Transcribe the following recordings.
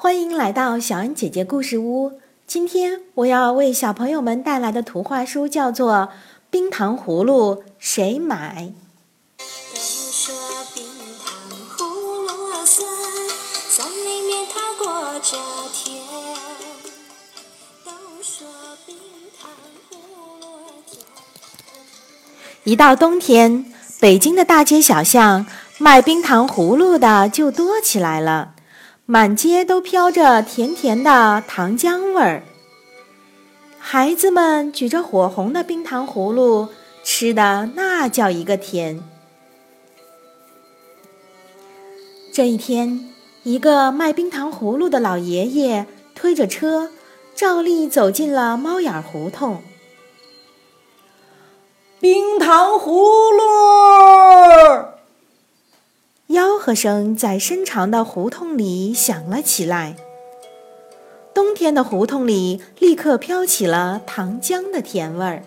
欢迎来到小恩姐姐故事屋。今天我要为小朋友们带来的图画书叫做《冰糖葫芦谁买》。都说冰糖葫芦酸，酸里面它裹着甜。都说冰糖葫芦甜。一到冬天，北京的大街小巷卖冰糖葫芦的就多起来了，满街都飘着甜甜的糖浆味儿。孩子们举着火红的冰糖葫芦，吃的那叫一个甜。这一天，一个卖冰糖葫芦的老爷爷推着车，照例走进了猫眼胡同。冰糖葫芦，喝声在深长的胡同里响了起来。冬天的胡同里立刻飘起了糖浆的甜味儿。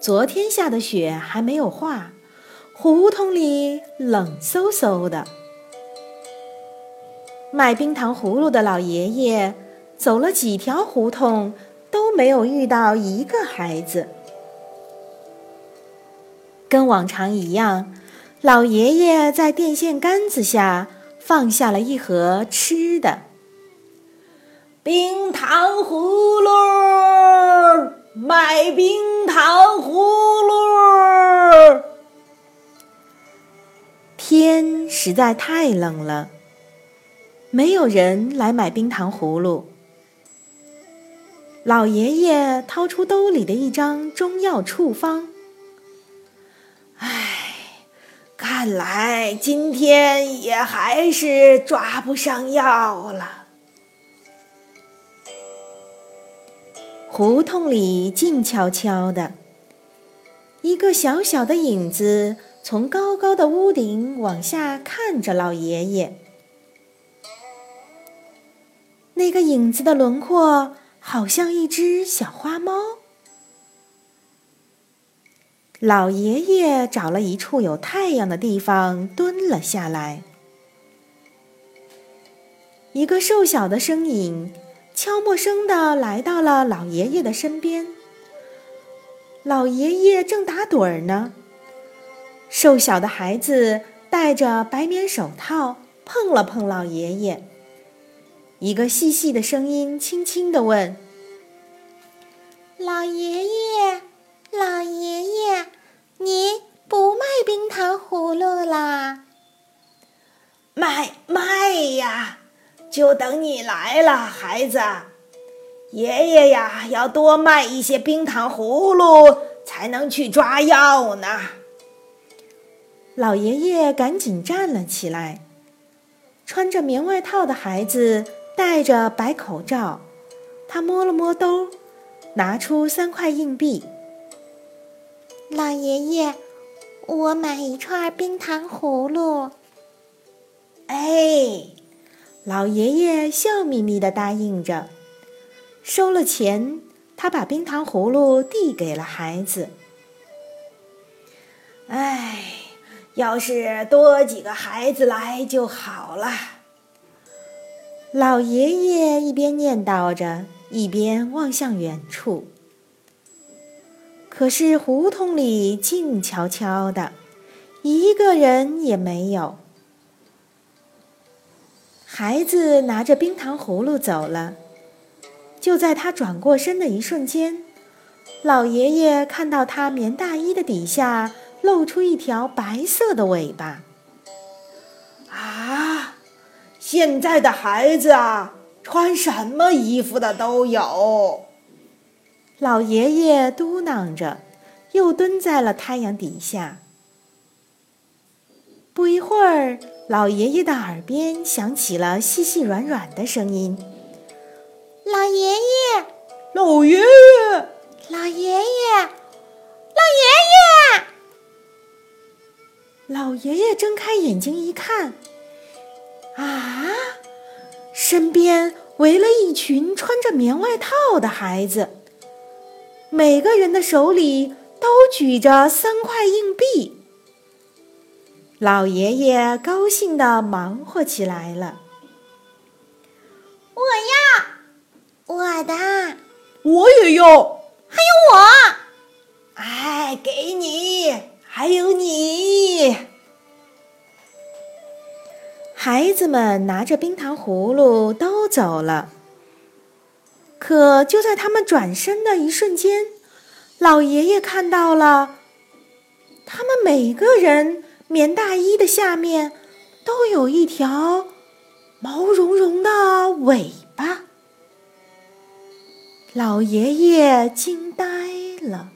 昨天下的雪还没有化，胡同里冷飕飕的。卖冰糖葫芦的老爷爷走了几条胡同，都没有遇到一个孩子。跟往常一样，老爷爷在电线杆子下放下了一盒吃的。冰糖葫芦，卖冰糖葫芦。天实在太冷了，没有人来买冰糖葫芦。老爷爷掏出兜里的一张中药处方。看来今天也还是抓不上药了。胡同里静悄悄的，一个小小的影子从高高的屋顶往下看着老爷爷。那个影子的轮廓好像一只小花猫。老爷爷找了一处有太阳的地方蹲了下来。一个瘦小的身影。悄默声地来到了老爷爷的身边。老爷爷正打盹儿呢。瘦小的孩子戴着白棉手套，碰了碰老爷爷。一个细细的声音轻轻地问：“，老爷爷，你不卖冰糖葫芦啦？”“卖卖呀！”就等你来了，孩子。爷爷呀，要多卖一些冰糖葫芦，才能去抓药呢。老爷爷赶紧站了起来。穿着棉外套的孩子戴着白口罩，他摸了摸兜，拿出三块硬币。老爷爷，我买一串冰糖葫芦。哎。老爷爷笑眯眯的答应着，收了钱，他把冰糖葫芦递给了孩子。哎，要是多几个孩子来就好了。老爷爷一边念叨着，一边望向远处。可是胡同里静悄悄的，一个人也没有。孩子拿着冰糖葫芦走了，就在他转过身的一瞬间，老爷爷看到他棉大衣的底下露出一条白色的尾巴。啊，现在的孩子啊，穿什么衣服的都有。老爷爷嘟囔着，又蹲在了太阳底下。不一会儿。老爷爷的耳边响起了细细软软的声音：“老爷爷，老爷爷，老爷爷，老爷爷！”老爷爷睁开眼睛一看，啊，身边围了一群穿着棉外套的孩子，每个人的手里都举着三块硬币。老爷爷高兴的忙活起来了。我要，我的，我也要，还有我，哎，给你，还有你。孩子们拿着冰糖葫芦都走了。可就在他们转身的一瞬间，老爷爷看到了，他们每个人棉大衣的下面都有一条毛茸茸的尾巴。老爷爷惊呆了。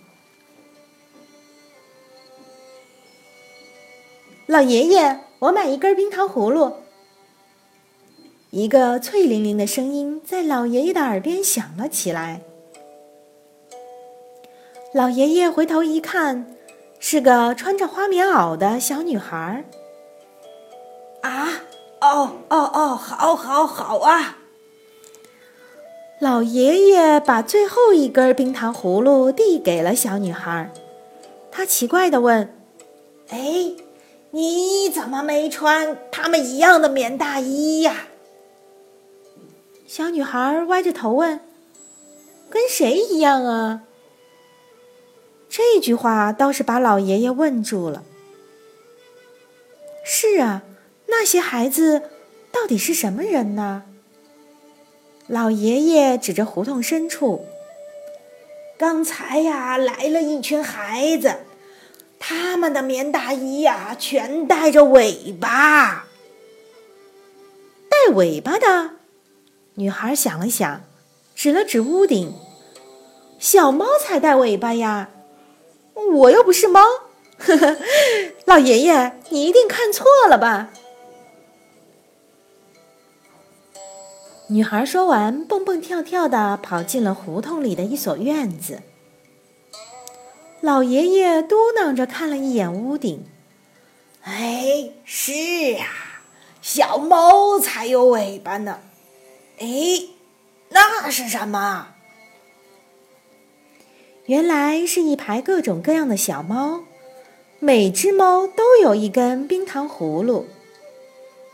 老爷爷，我买一根冰糖葫芦。一个脆灵灵的声音在老爷爷的耳边响了起来。老爷爷回头一看，是个穿着花棉袄的小女孩。啊，哦哦哦，好，好，好啊！老爷爷把最后一根冰糖葫芦递给了小女孩，他奇怪的问：“哎，你怎么没穿他们一样的棉大衣呀？”小女孩歪着头问：“跟谁一样啊？”这句话倒是把老爷爷问住了。是啊，那些孩子到底是什么人呢？老爷爷指着胡同深处：“刚才呀，来了一群孩子，他们的棉大衣呀，全带着尾巴，带尾巴的。”女孩想了想，指了指屋顶：“小猫才带尾巴呀，我又不是猫。”呵呵，老爷爷，你一定看错了吧？女孩说完，蹦蹦跳跳的跑进了胡同里的一所院子。老爷爷嘟囔着看了一眼屋顶：“哎，是啊，小猫才有尾巴呢。”哎，那是什么？原来是一排各种各样的小猫，每只猫都有一根冰糖葫芦，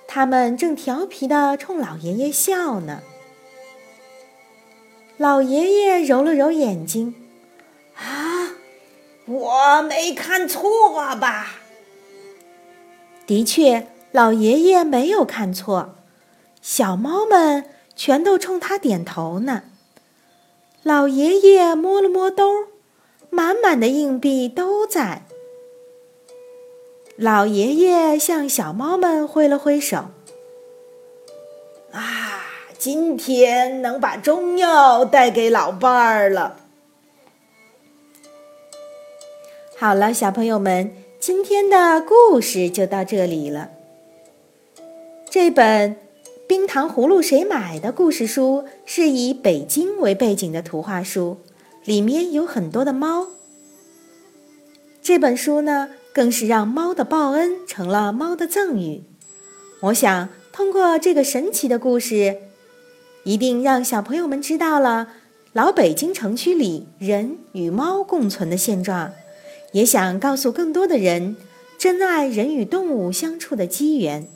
它们正调皮的冲老爷爷笑呢。老爷爷揉了揉眼睛，啊，我没看错吧？的确，老爷爷没有看错，小猫们。全都冲他点头呢。老爷爷摸了摸兜，满满的硬币都在。老爷爷向小猫们挥了挥手：“啊，今天能把中药带给老伴儿了。”好了，小朋友们，今天的故事就到这里了。这本。冰糖葫芦谁买的故事书是以北京为背景的图画书，里面有很多的猫。这本书呢，更是让猫的报恩成了猫的赠予。我想通过这个神奇的故事，一定让小朋友们知道了老北京城区里人与猫共存的现状，也想告诉更多的人珍爱人与动物相处的机缘。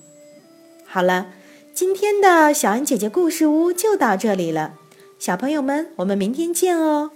好了。今天的小恩姐姐故事屋就到这里了，小朋友们，我们明天见哦。